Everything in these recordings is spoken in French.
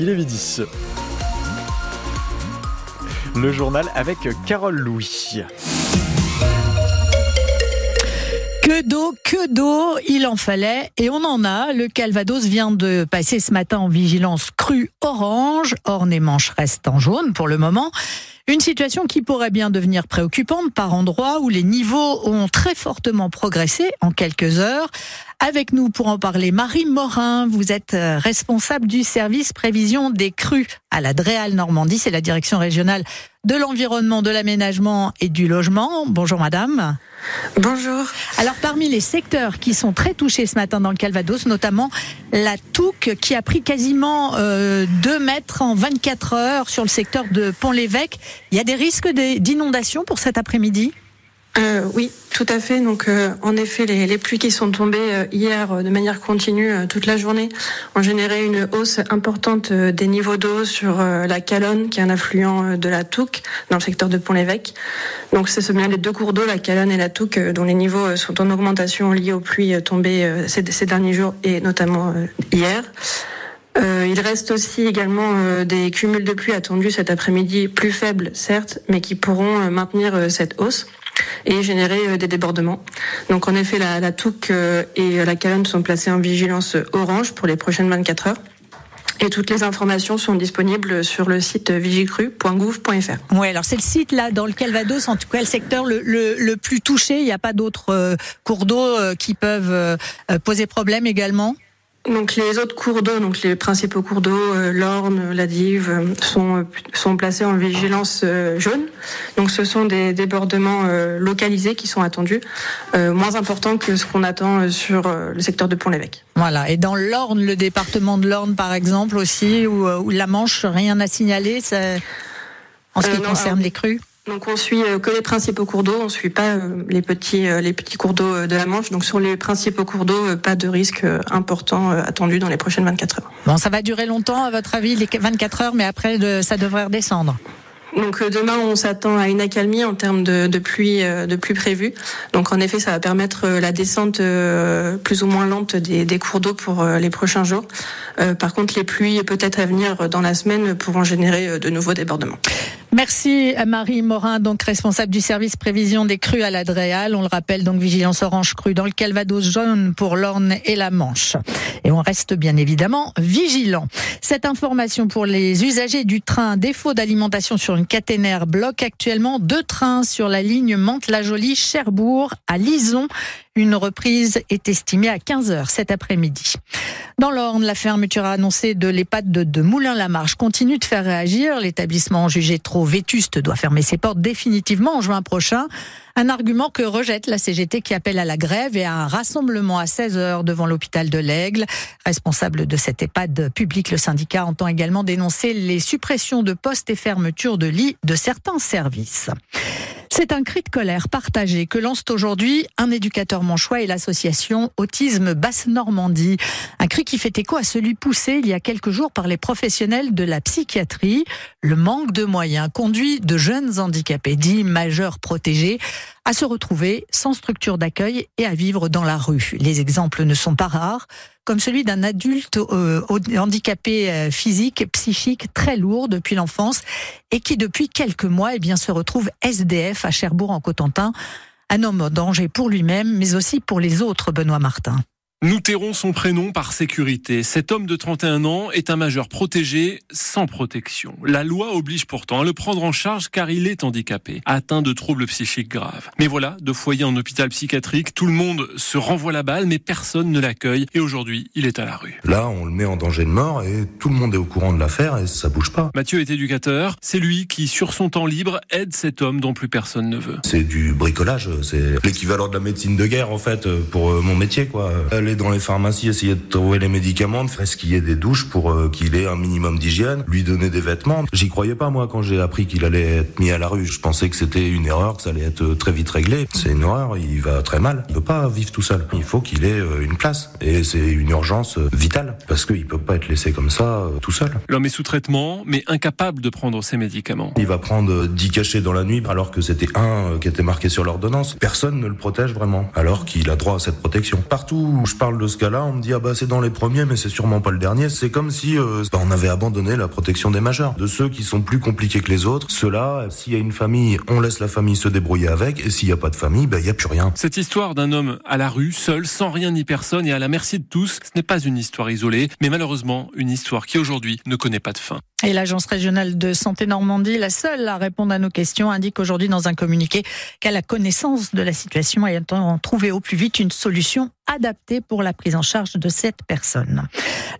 Il est midi. Le journal avec Carole Louis. Que d'eau, que d'eau, il en fallait et on en a. Le Calvados vient de passer ce matin en vigilance crue orange. Orne et Manche restent en jaune pour le moment. Une situation qui pourrait bien devenir préoccupante par endroits où les niveaux ont très fortement progressé en quelques heures. Avec nous pour en parler, Marie Morin, vous êtes euh, responsable du service prévision des crues à la Dréal Normandie, c'est la direction régionale de l'environnement, de l'aménagement et du logement. Bonjour madame. Bonjour. Alors parmi les secteurs qui sont très touchés ce matin dans le Calvados, notamment la Touque qui a pris quasiment euh, 2 mètres en 24 heures sur le secteur de Pont-l'Évêque. Il y a des risques d'inondation pour cet après-midi? Euh, oui, tout à fait. Donc, euh, en effet, les, pluies qui sont tombées euh, hier euh, de manière continue toute la journée ont généré une hausse importante des niveaux d'eau sur la Calonne, qui est un affluent de la Touque, dans le secteur de Pont-l'Évêque. Donc, ce sont bien les deux cours d'eau, la Calonne et la Touque, dont les niveaux sont en augmentation liés aux pluies tombées ces, derniers jours et notamment hier. Il reste aussi également des cumuls de pluie attendus cet après-midi, plus faibles certes, mais qui pourront maintenir cette hausse et générer des débordements. Donc en effet, la, la Touque et la Calonne sont placées en vigilance orange pour les prochaines 24 heures. Et toutes les informations sont disponibles sur le site vigicru.gouv.fr. Oui, alors c'est le site là dans le Calvados, en tout cas le secteur le, le, le plus touché. Il n'y a pas d'autres euh, cours d'eau euh, qui peuvent euh, poser problème également donc les autres cours d'eau, donc les principaux cours d'eau, euh, l'Orne, la Dive, euh, sont sont placés en vigilance euh, jaune. Donc ce sont des débordements euh, localisés qui sont attendus, euh, moins importants que ce qu'on attend sur le secteur de Pont-l'Évêque. Voilà. Et dans l'Orne, le département de l'Orne par exemple aussi, ou, la Manche, rien à signaler en ce qui non, concerne alors, les crues? Donc on suit que les principaux cours d'eau, on suit pas les petits les petits cours d'eau de la Manche. Donc sur les principaux cours d'eau, pas de risque important attendu dans les prochaines 24 heures. Bon, ça va durer longtemps à votre avis les 24 heures, mais après ça devrait redescendre. Donc demain, on s'attend à une accalmie en termes de, pluie, de pluie prévue. Donc en effet, ça va permettre la descente plus ou moins lente des, cours d'eau pour les prochains jours. Euh, par contre, les pluies peut-être à venir dans la semaine pourront générer de nouveaux débordements. Merci Marie Morin, donc responsable du service prévision des crues à la Dréal. On le rappelle, donc vigilance orange crue dans le Calvados jaune pour l'Orne et la Manche. Et on reste bien évidemment vigilant. Cette information pour les usagers du train, défaut d'alimentation sur une caténaire bloque actuellement deux trains sur la ligne Mantes-la-Jolie-Cherbourg à Lison. Une reprise est estimée à 15 heures cet après-midi. Dans l'Orne, la fermeture annoncée de l'EHPAD de, Moulin-la-Marche continue de faire réagir. L'établissement jugé trop vétuste doit fermer ses portes définitivement en juin prochain. Un argument que rejette la CGT qui appelle à la grève et à un rassemblement à 16 heures devant l'hôpital de l'Aigle. Responsable de cette EHPAD public, le syndicat entend également dénoncer les suppressions de postes et fermetures de lits de certains services. C'est un cri de colère partagé que lancent aujourd'hui un éducateur manchois et l'association Autisme Basse-Normandie. Un cri qui fait écho à celui poussé il y a quelques jours par les professionnels de la psychiatrie. Le manque de moyens conduit de jeunes handicapés dits majeurs protégés à se retrouver sans structure d'accueil et à vivre dans la rue. Les exemples ne sont pas rares, comme celui d'un adulte euh, handicapé euh, physique, psychique, très lourd depuis l'enfance et qui depuis quelques mois eh bien, se retrouve SDF à Cherbourg en Cotentin. Un homme en danger pour lui-même, mais aussi pour les autres, Benoît Martin. Nous tairons son prénom par sécurité. Cet homme de 31 ans est un majeur protégé sans protection. La loi oblige pourtant à le prendre en charge car il est handicapé, atteint de troubles psychiques graves. Mais voilà, de foyer en hôpital psychiatrique, tout le monde se renvoie la balle mais personne ne l'accueille et aujourd'hui il est à la rue. Là on le met en danger de mort et tout le monde est au courant de l'affaire et ça bouge pas. Mathieu est éducateur, c'est lui qui sur son temps libre aide cet homme dont plus personne ne veut. C'est du bricolage, c'est l'équivalent de la médecine de guerre en fait pour mon métier quoi aller dans les pharmacies, essayer de trouver les médicaments, faire ce qu'il y ait des douches pour euh, qu'il ait un minimum d'hygiène, lui donner des vêtements. J'y croyais pas moi quand j'ai appris qu'il allait être mis à la rue. Je pensais que c'était une erreur, que ça allait être très vite réglé. C'est une horreur, il va très mal. Il peut pas vivre tout seul. Il faut qu'il ait euh, une place. Et c'est une urgence euh, vitale parce qu'il peut pas être laissé comme ça tout seul. L'homme est sous traitement, mais incapable de prendre ses médicaments. Il va prendre 10 cachets dans la nuit alors que c'était un qui était marqué sur l'ordonnance. Personne ne le protège vraiment alors qu'il a droit à cette protection. Partout où je parle de ce cas-là, on me dit ah bah c'est dans les premiers, mais c'est sûrement pas le dernier. C'est comme si euh, bah, on avait abandonné la protection des majeurs, de ceux qui sont plus compliqués que les autres. Ceux-là, s'il y a une famille, on laisse la famille se débrouiller avec, et s'il n'y a pas de famille, bah il y a plus rien. Cette histoire d'un homme à la rue, seul, sans rien ni personne et à la merci de tous, ce n'est pas une histoire isolée, mais malheureusement une histoire qui aujourd'hui ne connaît pas de fin. Et l'Agence régionale de santé Normandie, la seule à répondre à nos questions, indique aujourd'hui dans un communiqué qu'elle a connaissance de la situation et entend trouver au plus vite une solution adaptée pour la prise en charge de cette personne.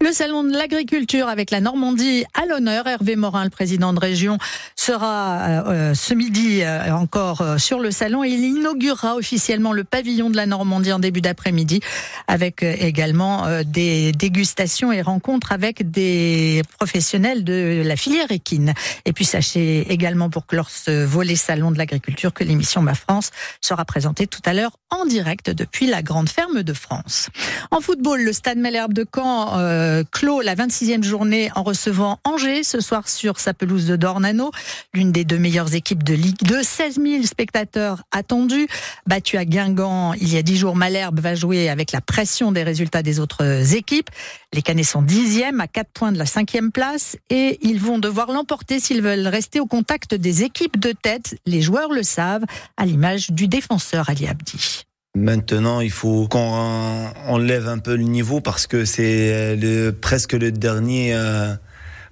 Le salon de l'agriculture avec la Normandie à l'honneur. Hervé Morin, le président de région, sera euh, ce midi euh, encore euh, sur le salon et il inaugurera officiellement le pavillon de la Normandie en début d'après-midi avec euh, également euh, des dégustations et rencontres avec des professionnels de la filière équine. Et puis sachez également pour clore ce volet salon de l'agriculture que l'émission Ma France sera présentée tout à l'heure en direct depuis la grande ferme de France. En football, le Stade Malherbe de Caen euh, clôt la 26e journée en recevant Angers ce soir sur sa pelouse de Dornano, l'une des deux meilleures équipes de Ligue 2. 16 000 spectateurs attendus. Battu à Guingamp il y a 10 jours, Malherbe va jouer avec la pression des résultats des autres équipes. Les Canets sont dixièmes à 4 points de la cinquième place et ils vont devoir l'emporter s'ils veulent rester au contact des équipes de tête. Les joueurs le savent, à l'image du défenseur Ali Abdi. Maintenant, il faut qu'on enlève un peu le niveau parce que c'est presque le dernier, euh,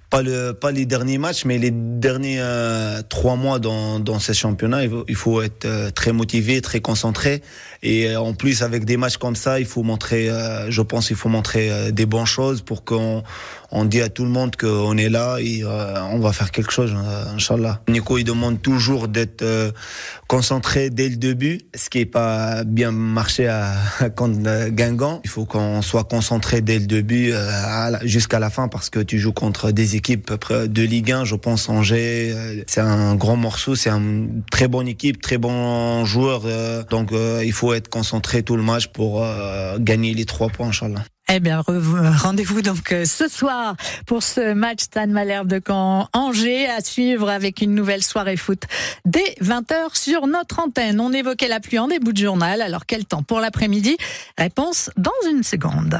pas, le, pas les derniers matchs, mais les derniers euh, trois mois dans, dans ce championnat. Il faut, il faut être euh, très motivé, très concentré. Et euh, en plus, avec des matchs comme ça, il faut montrer, je pense, il faut montrer des bonnes choses pour qu'on on dit à tout le monde qu'on est là et on va faire quelque chose, Inch'Allah. Nico, il demande toujours d'être concentré dès le début, ce qui est pas bien marché à contre Guingamp. Il faut qu'on soit concentré dès le début jusqu'à la fin parce que tu joues contre des équipes de Ligue 1, je pense Angers. C'est un grand morceau, c'est une très bonne équipe, très bon joueur. donc il faut être concentré tout le match pour gagner les trois points, Inch'Allah. Eh bien, rendez-vous donc euh, ce soir pour ce match Stade Malherbe de Caen Angers à suivre avec une nouvelle soirée foot dès 20h sur notre antenne. On évoquait la pluie en début de journal. Alors quel temps pour l'après-midi? Réponse dans une seconde.